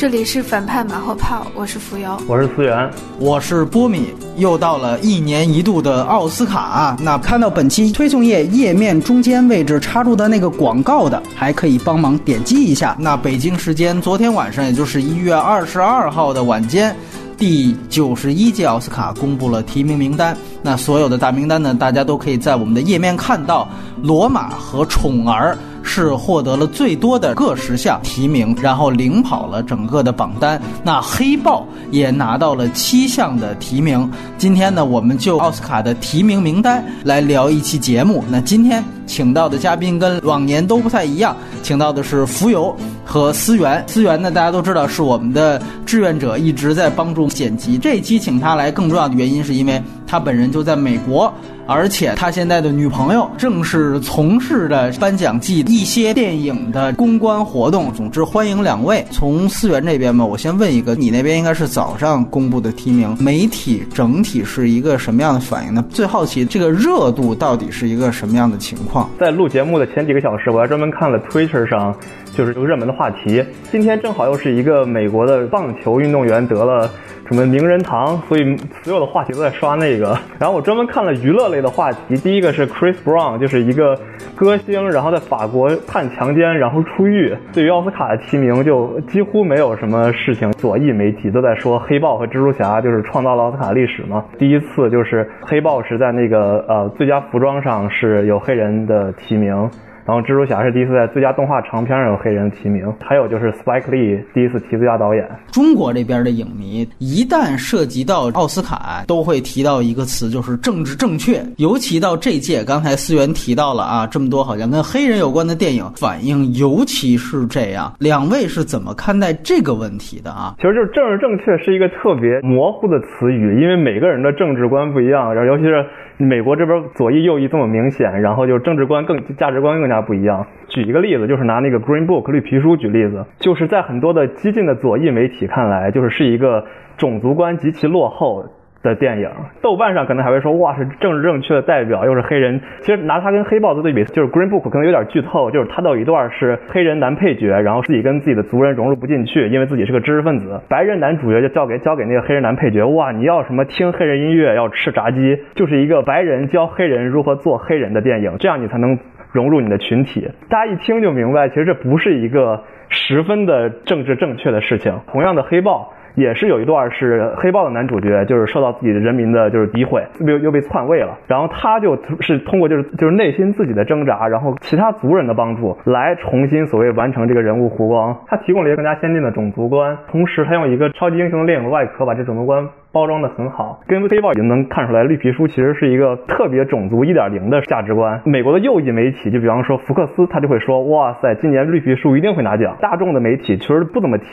这里是反派马后炮，我是扶摇，我是思源，我是波米。又到了一年一度的奥斯卡，那看到本期推送页页面中间位置插入的那个广告的，还可以帮忙点击一下。那北京时间昨天晚上，也就是一月二十二号的晚间，第九十一届奥斯卡公布了提名名单。那所有的大名单呢，大家都可以在我们的页面看到，《罗马》和《宠儿》。是获得了最多的各十项提名，然后领跑了整个的榜单。那黑豹也拿到了七项的提名。今天呢，我们就奥斯卡的提名名单来聊一期节目。那今天请到的嘉宾跟往年都不太一样，请到的是浮游和思源。思源呢，大家都知道是我们的志愿者，一直在帮助剪辑。这一期请他来，更重要的原因是因为他本人就在美国。而且他现在的女朋友正是从事的颁奖季一些电影的公关活动。总之，欢迎两位。从思源这边吧，我先问一个，你那边应该是早上公布的提名，媒体整体是一个什么样的反应呢？最好奇这个热度到底是一个什么样的情况？在录节目的前几个小时，我还专门看了 Twitter 上就是个热门的话题。今天正好又是一个美国的棒球运动员得了。什么名人堂，所以所有的话题都在刷那个。然后我专门看了娱乐类的话题，第一个是 Chris Brown，就是一个歌星，然后在法国判强奸，然后出狱。对于奥斯卡的提名，就几乎没有什么事情。左翼媒体都在说黑豹和蜘蛛侠就是创造了奥斯卡历史嘛。第一次就是黑豹是在那个呃最佳服装上是有黑人的提名。然后蜘蛛侠是第一次在最佳动画长片上有黑人提名，还有就是 Spike Lee 第一次提最佳导演。中国这边的影迷一旦涉及到奥斯卡，都会提到一个词，就是政治正确。尤其到这届，刚才思源提到了啊，这么多好像跟黑人有关的电影，反应尤其是这样。两位是怎么看待这个问题的啊？其实就是政治正确是一个特别模糊的词语，因为每个人的政治观不一样，然后尤其是美国这边左翼右翼这么明显，然后就政治观更价值观更加。不一样。举一个例子，就是拿那个 Green Book 绿皮书举例子，就是在很多的激进的左翼媒体看来，就是是一个种族观极其落后。的电影，豆瓣上可能还会说哇是政治正确的代表，又是黑人。其实拿他跟黑豹做对比，就是 Green Book 可能有点剧透，就是他有一段是黑人男配角，然后自己跟自己的族人融入不进去，因为自己是个知识分子。白人男主角就交给交给那个黑人男配角，哇你要什么听黑人音乐，要吃炸鸡，就是一个白人教黑人如何做黑人的电影，这样你才能融入你的群体。大家一听就明白，其实这不是一个十分的政治正确的事情。同样的黑豹。也是有一段是黑豹的男主角，就是受到自己的人民的就是诋毁，又又被篡位了。然后他就是通过就是就是内心自己的挣扎，然后其他族人的帮助，来重新所谓完成这个人物弧光。他提供了一个更加先进的种族观，同时他用一个超级英雄的电影的外壳把这种族观。包装的很好，跟黑豹已经能看出来，绿皮书其实是一个特别种族一点零的价值观。美国的右翼媒体，就比方说福克斯，他就会说，哇塞，今年绿皮书一定会拿奖。大众的媒体其实不怎么提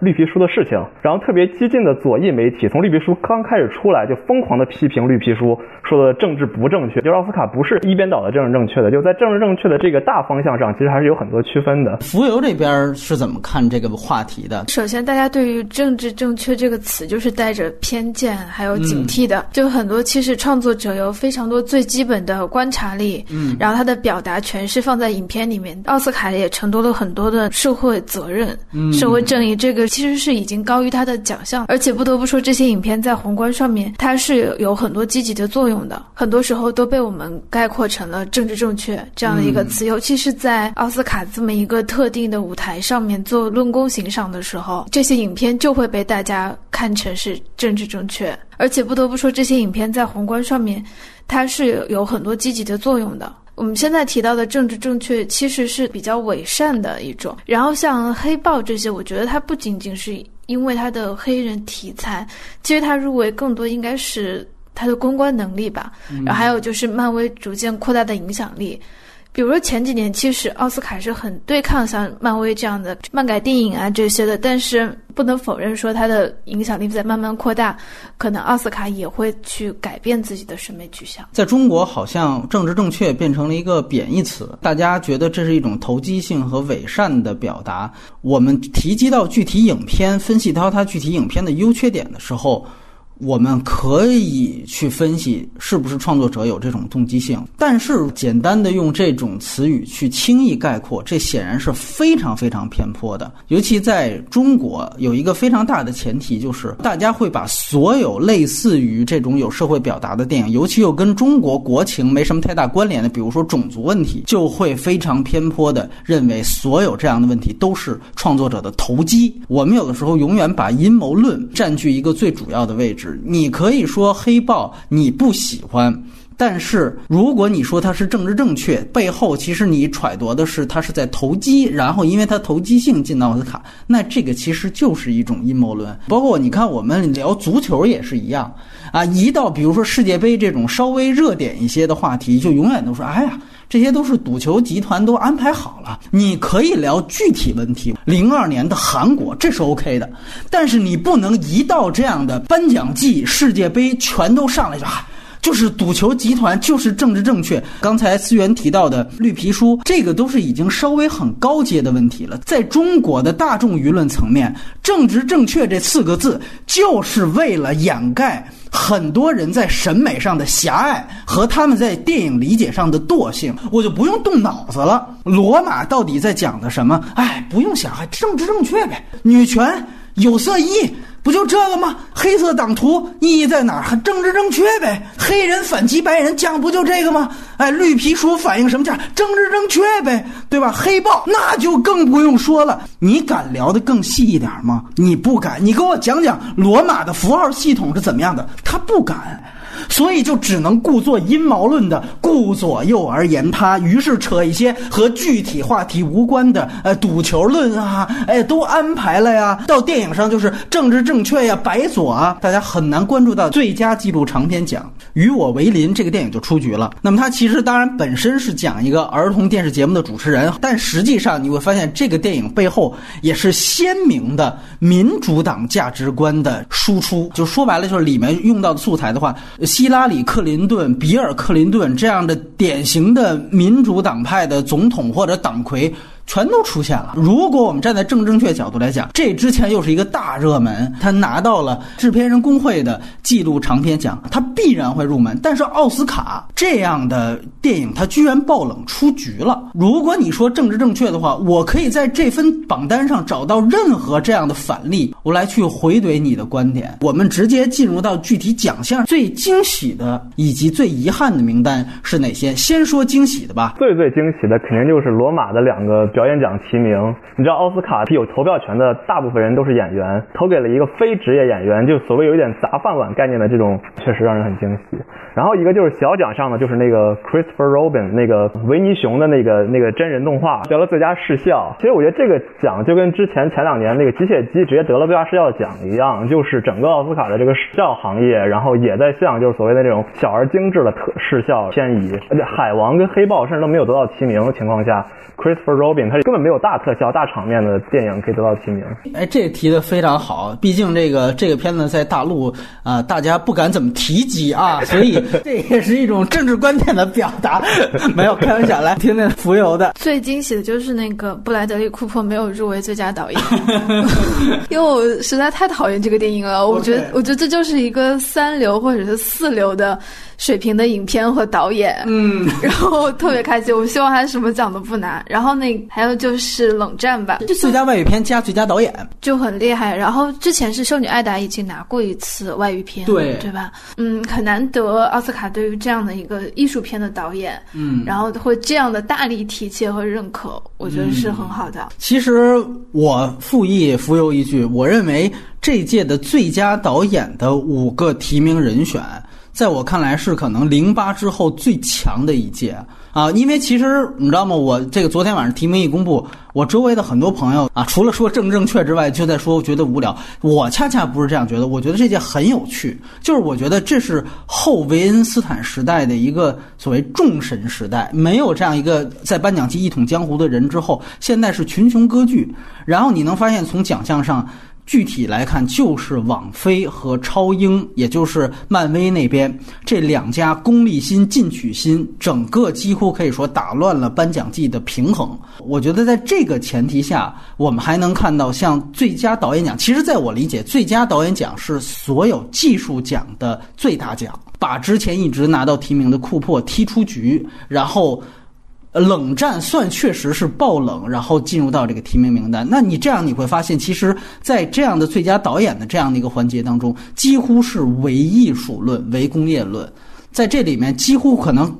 绿皮书的事情，然后特别激进的左翼媒体，从绿皮书刚开始出来就疯狂的批评绿皮书，说的政治不正确，就是奥斯卡不是一边倒的政治正确的，就在政治正确的这个大方向上，其实还是有很多区分的。浮游这边是怎么看这个话题的？首先，大家对于政治正确这个词就是带着偏。偏见还有警惕的，就很多。其实创作者有非常多最基本的观察力，嗯，然后他的表达全是放在影片里面。奥斯卡也承担了很多的社会责任、嗯社会正义，这个其实是已经高于他的奖项。而且不得不说，这些影片在宏观上面，它是有很多积极的作用的。很多时候都被我们概括成了政治正确这样的一个词，尤其是在奥斯卡这么一个特定的舞台上面做论功行赏的时候，这些影片就会被大家看成是政治。正确，而且不得不说，这些影片在宏观上面，它是有很多积极的作用的。我们现在提到的政治正确，其实是比较伪善的一种。然后像黑豹这些，我觉得它不仅仅是因为它的黑人题材，其实它入围更多应该是它的公关能力吧。然后还有就是漫威逐渐扩大的影响力。比如说前几年，其实奥斯卡是很对抗像漫威这样的漫改电影啊这些的，但是不能否认说它的影响力在慢慢扩大，可能奥斯卡也会去改变自己的审美取向。在中国，好像政治正确变成了一个贬义词，大家觉得这是一种投机性和伪善的表达。我们提及到具体影片，分析到它具体影片的优缺点的时候。我们可以去分析是不是创作者有这种动机性，但是简单的用这种词语去轻易概括，这显然是非常非常偏颇的。尤其在中国，有一个非常大的前提，就是大家会把所有类似于这种有社会表达的电影，尤其又跟中国国情没什么太大关联的，比如说种族问题，就会非常偏颇的认为所有这样的问题都是创作者的投机。我们有的时候永远把阴谋论占据一个最主要的位置。你可以说黑豹你不喜欢，但是如果你说它是政治正确，背后其实你揣度的是它是在投机，然后因为它投机性进到奥斯卡，那这个其实就是一种阴谋论。包括你看我们聊足球也是一样啊，一到比如说世界杯这种稍微热点一些的话题，就永远都说哎呀。这些都是赌球集团都安排好了，你可以聊具体问题。零二年的韩国这是 OK 的，但是你不能一到这样的颁奖季、世界杯全都上来就啊，就是赌球集团就是政治正确。刚才思源提到的绿皮书，这个都是已经稍微很高阶的问题了。在中国的大众舆论层面，政治正确这四个字就是为了掩盖。很多人在审美上的狭隘和他们在电影理解上的惰性，我就不用动脑子了。罗马到底在讲的什么？哎，不用想，还政治正确呗。女权、有色衣。不就这个吗？黑色党徒意义在哪儿？政治正确呗？黑人反击白人讲不就这个吗？哎，绿皮书反映什么价？政治正确呗，对吧？黑豹那就更不用说了。你敢聊得更细一点吗？你不敢。你给我讲讲罗马的符号系统是怎么样的？他不敢。所以就只能故作阴谋论的顾左右而言他，于是扯一些和具体话题无关的，呃，赌球论啊，哎，都安排了呀。到电影上就是政治正确呀，白左啊，大家很难关注到最佳纪录长片奖。与我为邻这个电影就出局了。那么它其实当然本身是讲一个儿童电视节目的主持人，但实际上你会发现这个电影背后也是鲜明的民主党价值观的输出。就说白了，就是里面用到的素材的话。希拉里·克林顿、比尔·克林顿这样的典型的民主党派的总统或者党魁。全都出现了。如果我们站在正正确角度来讲，这之前又是一个大热门，他拿到了制片人工会的纪录长片奖，他必然会入门。但是奥斯卡这样的电影，他居然爆冷出局了。如果你说政治正确的话，我可以在这份榜单上找到任何这样的反例，我来去回怼你的观点。我们直接进入到具体奖项最惊喜的以及最遗憾的名单是哪些？先说惊喜的吧。最最惊喜的肯定就是罗马的两个。表演奖提名，你知道奥斯卡是有投票权的大部分人都是演员，投给了一个非职业演员，就所谓有一点砸饭碗概念的这种，确实让人很惊喜。然后一个就是小奖上的，就是那个 Christopher Robin 那个维尼熊的那个那个真人动画得了最佳视效。其实我觉得这个奖就跟之前前两年那个机械姬直接得了最佳视效奖一样，就是整个奥斯卡的这个视效行业，然后也在向就是所谓的这种小而精致的特视效迁移。而且海王跟黑豹甚至都没有得到提名的情况下，Christopher Robin。它根本没有大特效、大场面的电影可以得到提名。哎，这提的非常好。毕竟这个这个片子在大陆啊，大家不敢怎么提及啊，所以 这也是一种政治观点的表达。没有开玩笑，来听听浮游的。最惊喜的就是那个布莱德利·库珀没有入围最佳导演，因为我实在太讨厌这个电影了。我觉得，我觉得这就是一个三流或者是四流的。水平的影片和导演，嗯，然后特别开心，我希望他什么奖都不拿。然后那还有就是冷战吧，就最佳外语片加最佳导演就很厉害。然后之前是《修女艾达》已经拿过一次外语片，对对吧？嗯，很难得奥斯卡对于这样的一个艺术片的导演，嗯，然后会这样的大力提携和认可，我觉得是很好的。其实我附议浮游一句，我认为这届的最佳导演的五个提名人选。在我看来是可能零八之后最强的一届啊，因为其实你知道吗？我这个昨天晚上提名一公布，我周围的很多朋友啊，除了说正正确之外，就在说觉得无聊。我恰恰不是这样觉得，我觉得这届很有趣，就是我觉得这是后维恩斯坦时代的一个所谓众神时代，没有这样一个在颁奖季一统江湖的人之后，现在是群雄割据。然后你能发现从奖项上。具体来看，就是网飞和超英，也就是漫威那边这两家功利心、进取心，整个几乎可以说打乱了颁奖季的平衡。我觉得在这个前提下，我们还能看到像最佳导演奖。其实，在我理解，最佳导演奖是所有技术奖的最大奖，把之前一直拿到提名的库珀踢出局，然后。冷战算确实是爆冷，然后进入到这个提名名单。那你这样你会发现，其实，在这样的最佳导演的这样的一个环节当中，几乎是唯艺术论、唯工业论，在这里面几乎可能。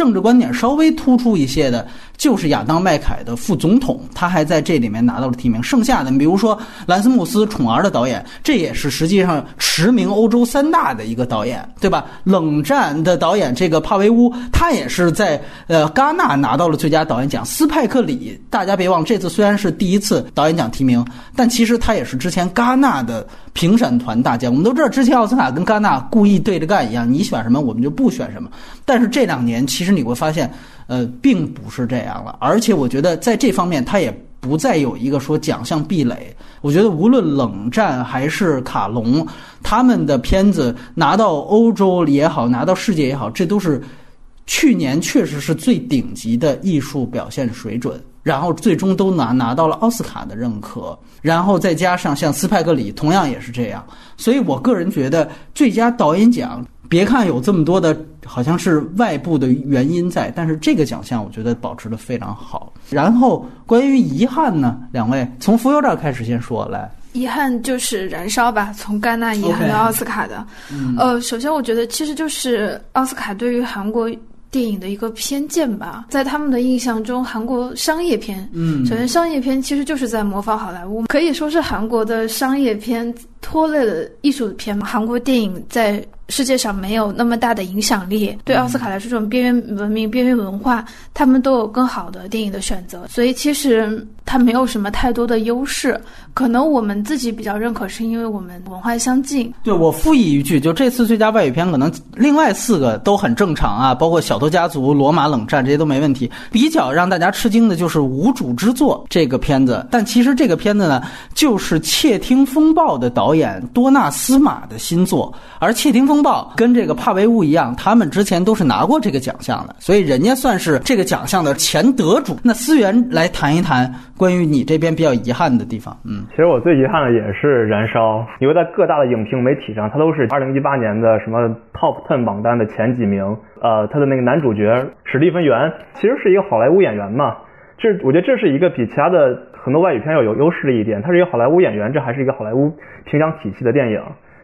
政治观点稍微突出一些的，就是亚当麦凯的副总统，他还在这里面拿到了提名。剩下的，比如说兰斯穆斯《宠儿》的导演，这也是实际上驰名欧洲三大的一个导演，对吧？冷战的导演这个帕维乌，他也是在呃戛纳拿到了最佳导演奖。斯派克里，大家别忘了，这次虽然是第一次导演奖提名，但其实他也是之前戛纳的评审团大将。我们都知道，之前奥斯卡跟戛纳故意对着干一样，你选什么，我们就不选什么。但是这两年，其实。你会发现，呃，并不是这样了。而且，我觉得在这方面，他也不再有一个说奖项壁垒。我觉得，无论冷战还是卡隆，他们的片子拿到欧洲也好，拿到世界也好，这都是去年确实是最顶级的艺术表现水准。然后，最终都拿拿到了奥斯卡的认可。然后再加上像斯派克里，同样也是这样。所以我个人觉得，最佳导演奖。别看有这么多的，好像是外部的原因在，但是这个奖项我觉得保持的非常好。然后关于遗憾呢，两位从浮游这儿开始先说来。遗憾就是燃烧吧，从戛纳遗憾到奥斯卡的。呃，首先我觉得其实就是奥斯卡对于韩国电影的一个偏见吧，在他们的印象中，韩国商业片，嗯，首先商业片其实就是在模仿好莱坞，可以说是韩国的商业片拖累了艺术片嘛。韩国电影在。世界上没有那么大的影响力，对奥斯卡来说，这种边缘文明、边缘文化，他们都有更好的电影的选择，所以其实它没有什么太多的优势。可能我们自己比较认可，是因为我们文化相近。对我附议一句，就这次最佳外语片，可能另外四个都很正常啊，包括《小偷家族》《罗马冷战》这些都没问题。比较让大家吃惊的就是《无主之作》这个片子，但其实这个片子呢，就是《窃听风暴》的导演多纳斯马的新作，而《窃听风》。报跟这个帕维乌一样，他们之前都是拿过这个奖项的，所以人家算是这个奖项的前得主。那思源来谈一谈关于你这边比较遗憾的地方。嗯，其实我最遗憾的也是《燃烧》，因为在各大的影评媒体上，它都是2018年的什么 Top Ten 榜单的前几名。呃，他的那个男主角史蒂芬·元其实是一个好莱坞演员嘛，这我觉得这是一个比其他的很多外语片要有优势的一点，他是一个好莱坞演员，这还是一个好莱坞评奖体系的电影。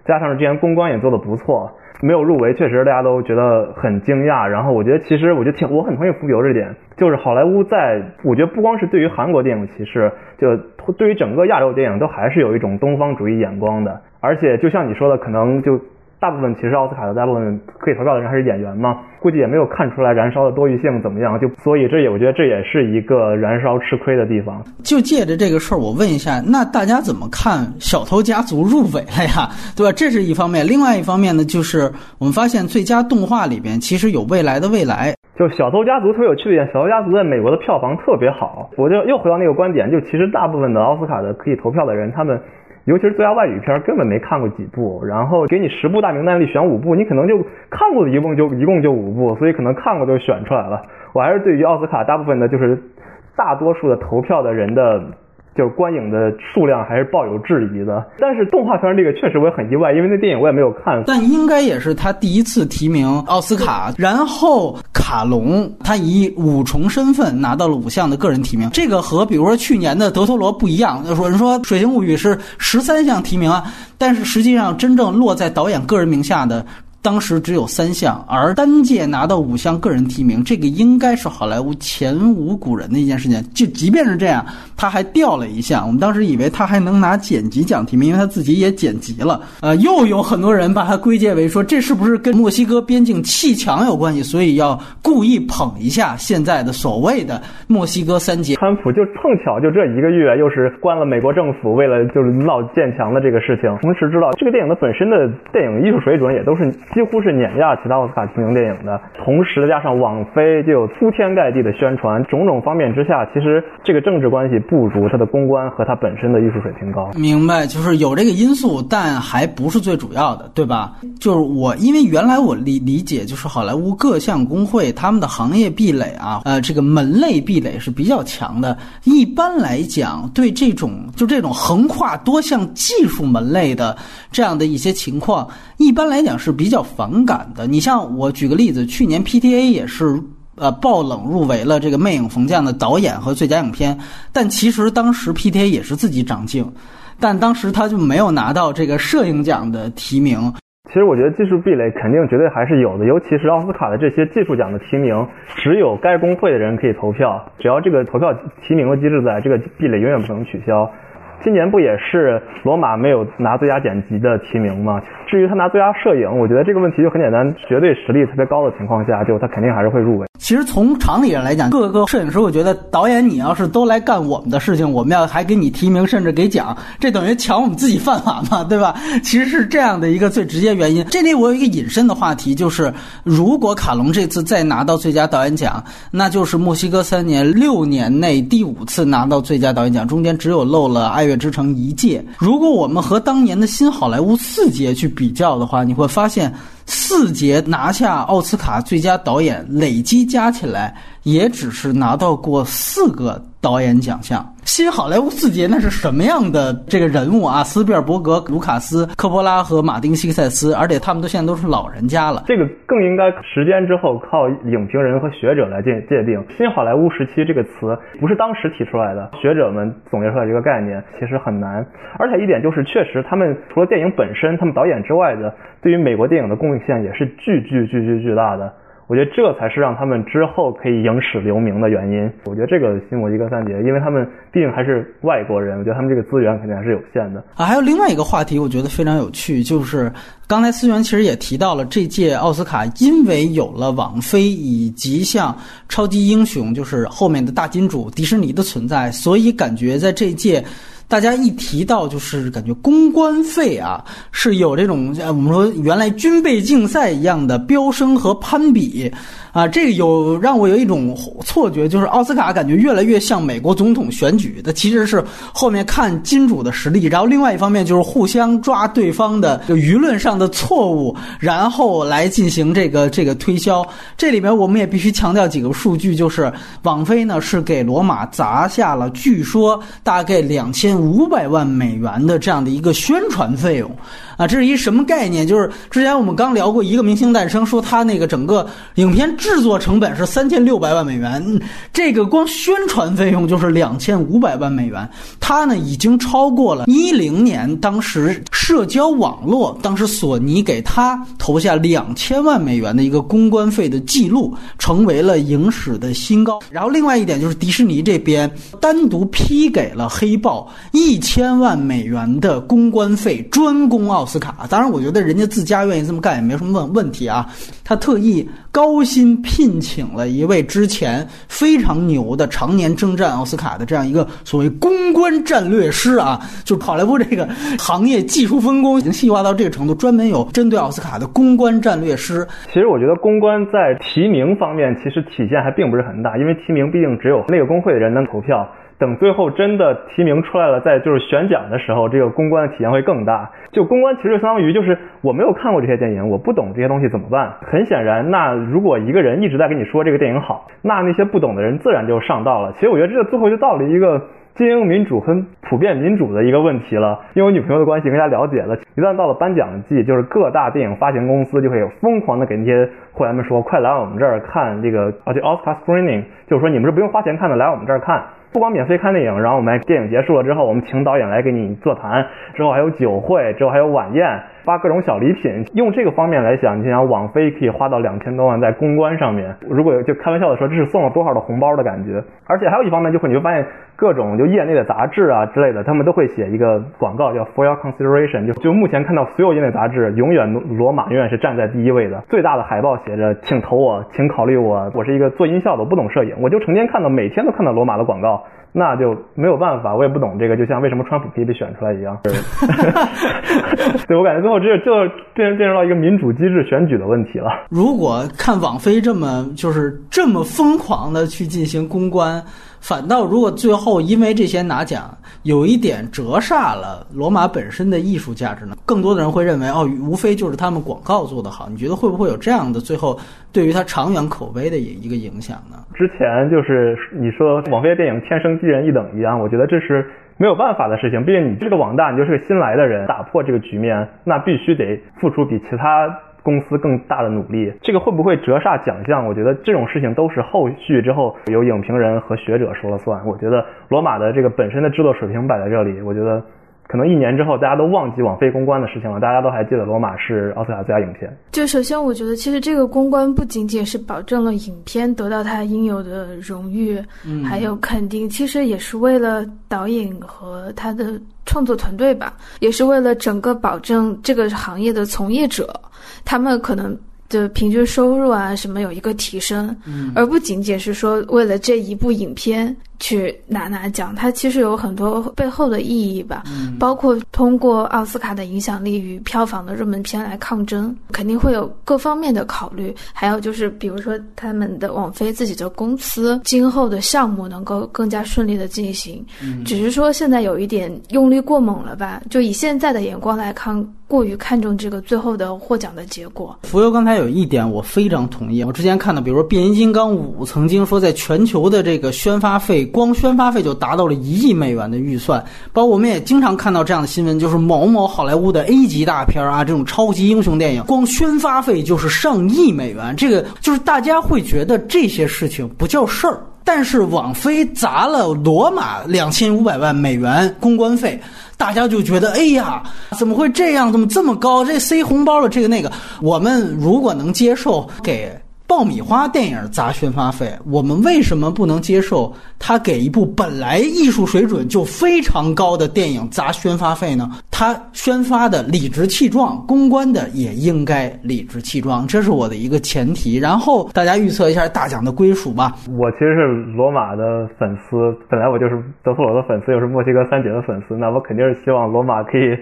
加上之前公关也做的不错，没有入围，确实大家都觉得很惊讶。然后我觉得，其实我就挺，我很同意浮游这点，就是好莱坞在，我觉得不光是对于韩国电影歧视，就对于整个亚洲电影都还是有一种东方主义眼光的。而且就像你说的，可能就。大部分其实奥斯卡的大部分可以投票的人还是演员嘛，估计也没有看出来燃烧的多余性怎么样，就所以这也我觉得这也是一个燃烧吃亏的地方。就借着这个事儿，我问一下，那大家怎么看《小偷家族》入围了呀？对吧？这是一方面，另外一方面呢，就是我们发现最佳动画里边其实有《未来的未来》。就《小偷家族》特别有趣的一点，《小偷家族》在美国的票房特别好。我就又回到那个观点，就其实大部分的奥斯卡的可以投票的人，他们。尤其是最佳外语片，根本没看过几部，然后给你十部大名单里选五部，你可能就看过的一共就一共就五部，所以可能看过就选出来了。我还是对于奥斯卡大部分的，就是大多数的投票的人的。就是观影的数量还是抱有质疑的，但是动画片这个确实我也很意外，因为那电影我也没有看。但应该也是他第一次提名奥斯卡，然后卡隆他以五重身份拿到了五项的个人提名，这个和比如说去年的德托罗不一样。说人说《水形物语》是十三项提名啊，但是实际上真正落在导演个人名下的。当时只有三项，而单届拿到五项个人提名，这个应该是好莱坞前无古人的一件事情。就即便是这样，他还掉了一项。我们当时以为他还能拿剪辑奖提名，因为他自己也剪辑了。呃，又有很多人把他归结为说，这是不是跟墨西哥边境砌墙有关系？所以要故意捧一下现在的所谓的墨西哥三杰。川普就碰巧就这一个月，又是关了美国政府为了就是闹建墙的这个事情。同时知道这个电影的本身的电影艺术水准也都是。几乎是碾压其他奥斯卡提名电影的。同时加上网飞就有铺天盖地的宣传，种种方面之下，其实这个政治关系不如它的公关和它本身的艺术水平高。明白，就是有这个因素，但还不是最主要的，对吧？就是我因为原来我理理解就是好莱坞各项工会他们的行业壁垒啊，呃，这个门类壁垒是比较强的。一般来讲，对这种就这种横跨多项技术门类的这样的一些情况，一般来讲是比较较反感的。你像我举个例子，去年 PTA 也是呃爆冷入围了这个《魅影逢将》的导演和最佳影片，但其实当时 PTA 也是自己长镜，但当时他就没有拿到这个摄影奖的提名。其实我觉得技术壁垒肯定绝对还是有的，尤其是奥斯卡的这些技术奖的提名，只有该工会的人可以投票，只要这个投票提名的机制在，这个壁垒永远不能取消。今年不也是罗马没有拿最佳剪辑的提名吗？至于他拿最佳摄影，我觉得这个问题就很简单，绝对实力特别高的情况下，就他肯定还是会入围。其实从常理上来讲，各个摄影师，我觉得导演你要是都来干我们的事情，我们要还给你提名，甚至给奖，这等于抢我们自己饭碗嘛，对吧？其实是这样的一个最直接原因。这里我有一个引申的话题，就是如果卡隆这次再拿到最佳导演奖，那就是墨西哥三年六年内第五次拿到最佳导演奖，中间只有漏了爱。乐之城一届，如果我们和当年的新好莱坞四杰去比较的话，你会发现四节拿下奥斯卡最佳导演，累积加起来也只是拿到过四个导演奖项。新好莱坞四杰那是什么样的这个人物啊？斯皮尔伯格、卢卡斯、科波拉和马丁·西克塞斯，而且他们都现在都是老人家了。这个更应该时间之后靠影评人和学者来界界定。新好莱坞时期这个词不是当时提出来的，学者们总结出来这个概念其实很难。而且一点就是，确实他们除了电影本身，他们导演之外的，对于美国电影的贡献也是巨巨巨巨巨大的。我觉得这才是让他们之后可以影史留名的原因。我觉得这个新墨西哥三杰，因为他们毕竟还是外国人，我觉得他们这个资源肯定还是有限的啊。还有另外一个话题，我觉得非常有趣，就是刚才思源其实也提到了，这届奥斯卡因为有了网飞以及像超级英雄，就是后面的大金主迪士尼的存在，所以感觉在这届。大家一提到就是感觉公关费啊是有这种我们说原来军备竞赛一样的飙升和攀比。啊，这个有让我有一种错觉，就是奥斯卡感觉越来越像美国总统选举的，其实是后面看金主的实力，然后另外一方面就是互相抓对方的舆论上的错误，然后来进行这个这个推销。这里面我们也必须强调几个数据，就是网飞呢是给罗马砸下了据说大概两千五百万美元的这样的一个宣传费用。啊，这是一什么概念？就是之前我们刚聊过一个明星诞生，说他那个整个影片制作成本是三千六百万美元，这个光宣传费用就是两千五百万美元。他呢已经超过了一零年当时社交网络，当时索尼给他投下两千万美元的一个公关费的记录，成为了影史的新高。然后另外一点就是迪士尼这边单独批给了黑豹一千万美元的公关费，专攻奥。奥斯卡，当然，我觉得人家自家愿意这么干也没什么问问题啊。他特意高薪聘请了一位之前非常牛的、常年征战奥斯卡的这样一个所谓公关战略师啊，就是好莱坞这个行业技术分工已经细化到这个程度，专门有针对奥斯卡的公关战略师。其实我觉得公关在提名方面其实体现还并不是很大，因为提名毕竟只有那个工会的人能投票。等最后真的提名出来了，在就是选奖的时候，这个公关的体验会更大。就公关其实相当于就是我没有看过这些电影，我不懂这些东西怎么办？很显然，那如果一个人一直在跟你说这个电影好，那那些不懂的人自然就上道了。其实我觉得这个最后就到了一个精英民主和普遍民主的一个问题了。因为我女朋友的关系更加了解了，一旦到了颁奖季，就是各大电影发行公司就会疯狂的给那些会员们说，快来我们这儿看这个啊，这 Oscar screening，就是说你们是不用花钱看的，来我们这儿看。不光免费看电影，然后我们电影结束了之后，我们请导演来给你座谈，之后还有酒会，之后还有晚宴。发各种小礼品，用这个方面来想，你想网飞可以花到两千多万在公关上面。如果就开玩笑的说，这是送了多少的红包的感觉。而且还有一方面，就会你会发现各种就业内的杂志啊之类的，他们都会写一个广告叫 For Your Consideration，就就目前看到所有业内杂志，永远罗马永远是站在第一位的。最大的海报写着，请投我，请考虑我，我是一个做音效的，我不懂摄影，我就成天看到每天都看到罗马的广告，那就没有办法，我也不懂这个，就像为什么川普可以被选出来一样。对我感觉最后。后这就变变成了一个民主机制选举的问题了。如果看网飞这么就是这么疯狂的去进行公关。反倒，如果最后因为这些拿奖，有一点折煞了罗马本身的艺术价值呢？更多的人会认为，哦，无非就是他们广告做得好。你觉得会不会有这样的最后对于它长远口碑的一一个影响呢？之前就是你说网飞电影天生低人一等一样，我觉得这是没有办法的事情。毕竟你这个网大，你就是个新来的人，打破这个局面，那必须得付出比其他。公司更大的努力，这个会不会折煞奖项？我觉得这种事情都是后续之后由影评人和学者说了算。我觉得罗马的这个本身的制作水平摆在这里，我觉得可能一年之后大家都忘记网飞公关的事情了，大家都还记得罗马是奥斯卡最佳影片。就首先，我觉得其实这个公关不仅仅是保证了影片得到它应有的荣誉，还有肯定，其实也是为了导演和他的创作团队吧，也是为了整个保证这个行业的从业者。他们可能的平均收入啊什么有一个提升，而不仅仅是说为了这一部影片。去拿拿奖，它其实有很多背后的意义吧，包括通过奥斯卡的影响力与票房的热门片来抗争，肯定会有各方面的考虑。还有就是，比如说他们的网飞自己的公司今后的项目能够更加顺利的进行。只是说现在有一点用力过猛了吧？就以现在的眼光来看，过于看重这个最后的获奖的结果。浮游刚才有一点我非常同意，我之前看到，比如说《变形金刚五》曾经说在全球的这个宣发费。光宣发费就达到了一亿美元的预算，包括我们也经常看到这样的新闻，就是某某好莱坞的 A 级大片啊，这种超级英雄电影，光宣发费就是上亿美元。这个就是大家会觉得这些事情不叫事儿，但是网飞砸了罗马两千五百万美元公关费，大家就觉得哎呀，怎么会这样？怎么这么高？这塞红包了，这个那个。我们如果能接受给。爆米花电影砸宣发费，我们为什么不能接受他给一部本来艺术水准就非常高的电影砸宣发费呢？他宣发的理直气壮，公关的也应该理直气壮，这是我的一个前提。然后大家预测一下大奖的归属吧。我其实是罗马的粉丝，本来我就是德弗罗的粉丝，又是墨西哥三姐的粉丝，那我肯定是希望罗马可以。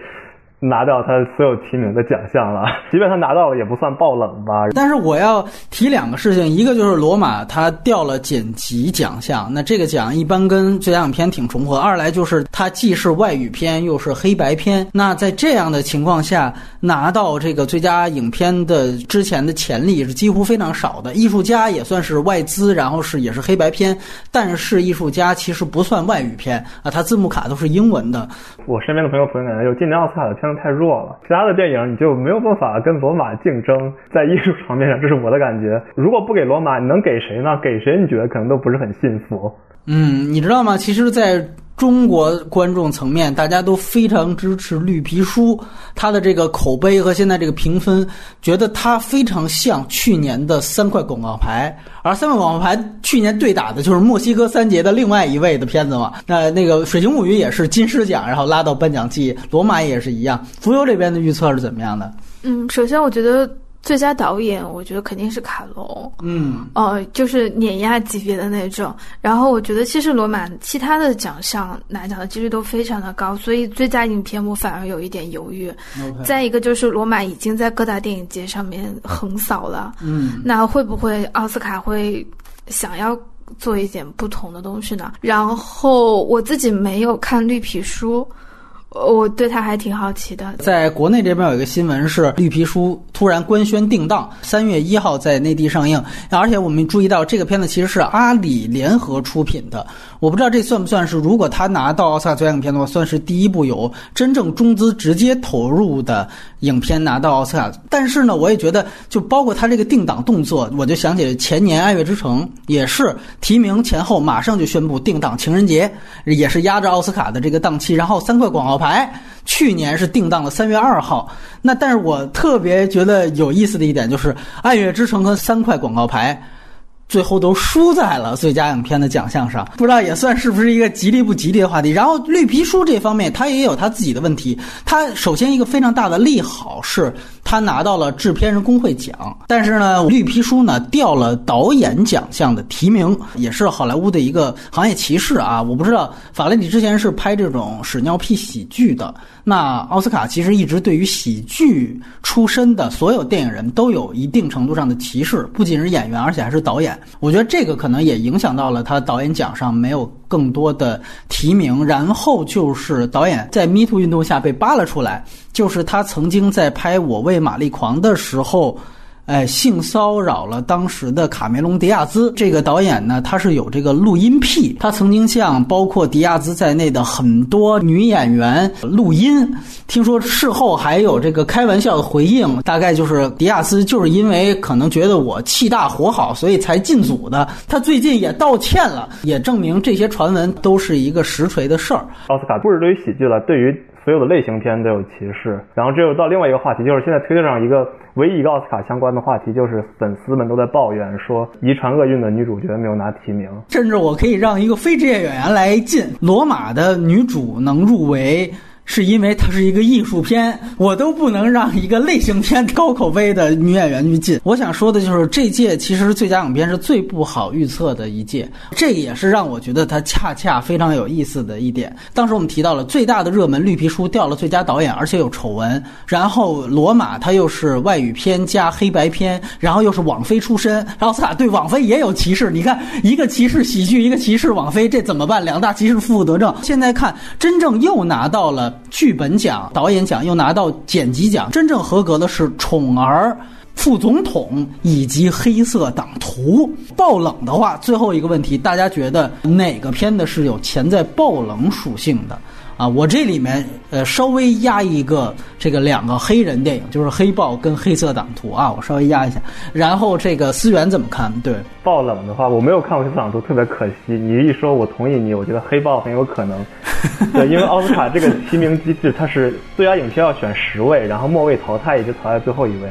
拿到他所有提名的奖项了，即便他拿到了，也不算爆冷吧。但是我要提两个事情，一个就是罗马他掉了剪辑奖项，那这个奖一般跟最佳影片挺重合；二来就是它既是外语片又是黑白片，那在这样的情况下拿到这个最佳影片的之前的潜力是几乎非常少的。艺术家也算是外资，然后是也是黑白片，但是艺术家其实不算外语片啊，他字幕卡都是英文的。我身边的朋友朋友感觉，就今年奥斯卡的片太弱了，其他的电影你就没有办法跟罗马竞争，在艺术场面上，这是我的感觉。如果不给罗马，你能给谁呢？给谁你觉得可能都不是很幸福。嗯，你知道吗？其实，在。中国观众层面，大家都非常支持《绿皮书》，它的这个口碑和现在这个评分，觉得它非常像去年的三块广告牌。而三块广告牌去年对打的就是墨西哥三杰的另外一位的片子嘛。那那个《水形物语》也是金狮奖，然后拉到颁奖季。罗马也是一样。浮游这边的预测是怎么样的？嗯，首先我觉得。最佳导演，我觉得肯定是卡隆，嗯，哦，就是碾压级别的那种。然后我觉得其实罗马其他的奖项拿奖的几率都非常的高，所以最佳影片我反而有一点犹豫。再一个就是罗马已经在各大电影节上面横扫了，嗯，那会不会奥斯卡会想要做一点不同的东西呢？然后我自己没有看绿皮书。我对他还挺好奇的。在国内这边有一个新闻是《绿皮书》突然官宣定档，三月一号在内地上映。而且我们注意到这个片子其实是阿里联合出品的。我不知道这算不算是，如果他拿到奥斯卡最佳影片的话，算是第一部有真正中资直接投入的影片拿到奥斯卡。但是呢，我也觉得，就包括他这个定档动作，我就想起了前年《爱乐之城》也是提名前后马上就宣布定档情人节，也是压着奥斯卡的这个档期，然后三块广告牌，去年是定档了三月二号。那但是我特别觉得有意思的一点就是，《爱乐之城》和三块广告牌。最后都输在了最佳影片的奖项上，不知道也算是不是一个吉利不吉利的话题。然后绿皮书这方面，它也有它自己的问题。它首先一个非常大的利好是，它拿到了制片人工会奖，但是呢，绿皮书呢掉了导演奖项的提名，也是好莱坞的一个行业歧视啊。我不知道法雷里之前是拍这种屎尿屁喜剧的。那奥斯卡其实一直对于喜剧出身的所有电影人都有一定程度上的歧视，不仅是演员，而且还是导演。我觉得这个可能也影响到了他导演奖上没有更多的提名。然后就是导演在 Me Too 运动下被扒了出来，就是他曾经在拍《我为玛丽狂》的时候。哎，性骚扰了当时的卡梅隆·迪亚兹这个导演呢，他是有这个录音癖，他曾经向包括迪亚兹在内的很多女演员录音。听说事后还有这个开玩笑的回应，大概就是迪亚兹就是因为可能觉得我气大活好，所以才进组的。他最近也道歉了，也证明这些传闻都是一个实锤的事儿。奥斯卡不是对于喜剧了，对于。所有的类型片都有歧视，然后这又到另外一个话题，就是现在推特上一个唯一一个奥斯卡相关的话题，就是粉丝们都在抱怨说遗传厄运的女主角没有拿提名，甚至我可以让一个非职业演员来进《罗马》的女主能入围。是因为它是一个艺术片，我都不能让一个类型片高口碑的女演员去进。我想说的就是，这届其实最佳影片是最不好预测的一届，这也是让我觉得它恰恰非常有意思的一点。当时我们提到了最大的热门《绿皮书》掉了最佳导演，而且有丑闻。然后《罗马》它又是外语片加黑白片，然后又是网飞出身，奥斯卡对网飞也有歧视。你看，一个歧视喜剧，一个歧视网飞，这怎么办？两大歧视负负得正。现在看，真正又拿到了。剧本奖、导演奖又拿到剪辑奖，真正合格的是《宠儿》、《副总统》以及《黑色党徒》。爆冷的话，最后一个问题，大家觉得哪个片子是有潜在爆冷属性的？啊，我这里面呃稍微压一个这个两个黑人电影，就是《黑豹》跟《黑色党徒》啊，我稍微压一下。然后这个思源怎么看？对，爆冷的话，我没有看过《黑色党徒》，特别可惜。你一说，我同意你，我觉得《黑豹》很有可能。对，因为奥斯卡这个提名机制，它是最佳影片要选十位，然后末位淘汰，也就淘汰最后一位。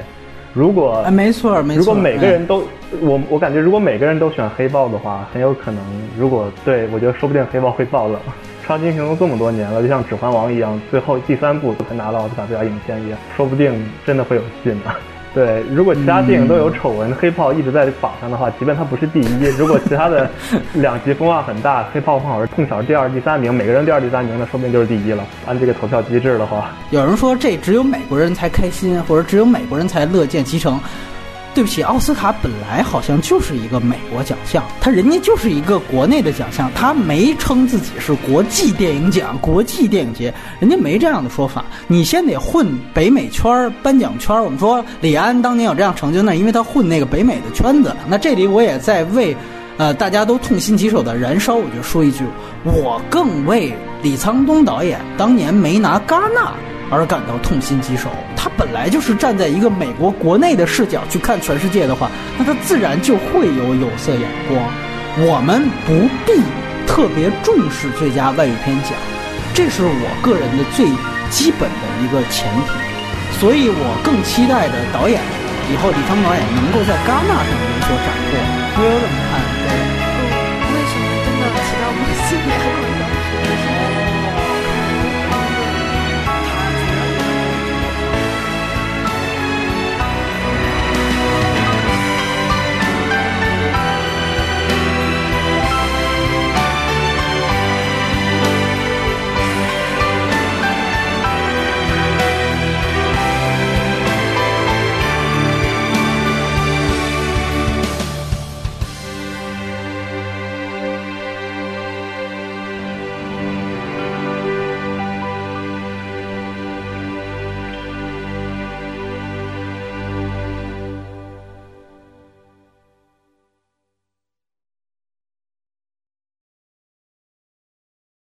如果没错，没错。如果每个人都，我我感觉如果每个人都选《黑豹》的话，很有可能。如果对我觉得说不定《黑豹》会爆冷。超级英雄这么多年了，就像《指环王》一样，最后第三部才拿到奥斯卡最佳影片一样，说不定真的会有戏呢。对，如果其他电影都有丑闻，黑炮一直在榜上的话，即便它不是第一，如果其他的 两极分化很大，黑豹碰好是碰巧是第二、第三名，每个人第二、第三名，那说不定就是第一了。按这个投票机制的话，有人说这只有美国人才开心，或者只有美国人才乐见其成。对不起，奥斯卡本来好像就是一个美国奖项，他人家就是一个国内的奖项，他没称自己是国际电影奖、国际电影节，人家没这样的说法。你先得混北美圈颁奖圈我们说李安当年有这样成就，那因为他混那个北美的圈子。那这里我也在为，呃，大家都痛心疾首的燃烧，我就说一句，我更为李沧东导演当年没拿戛纳。而感到痛心疾首。他本来就是站在一个美国国内的视角去看全世界的话，那他自然就会有有色眼光。我们不必特别重视最佳外语片奖，这是我个人的最基本的一个前提。所以我更期待的导演，以后李沧导演能够在戛纳上有所斩获。不要这么看，对。为什么真的提到不信任？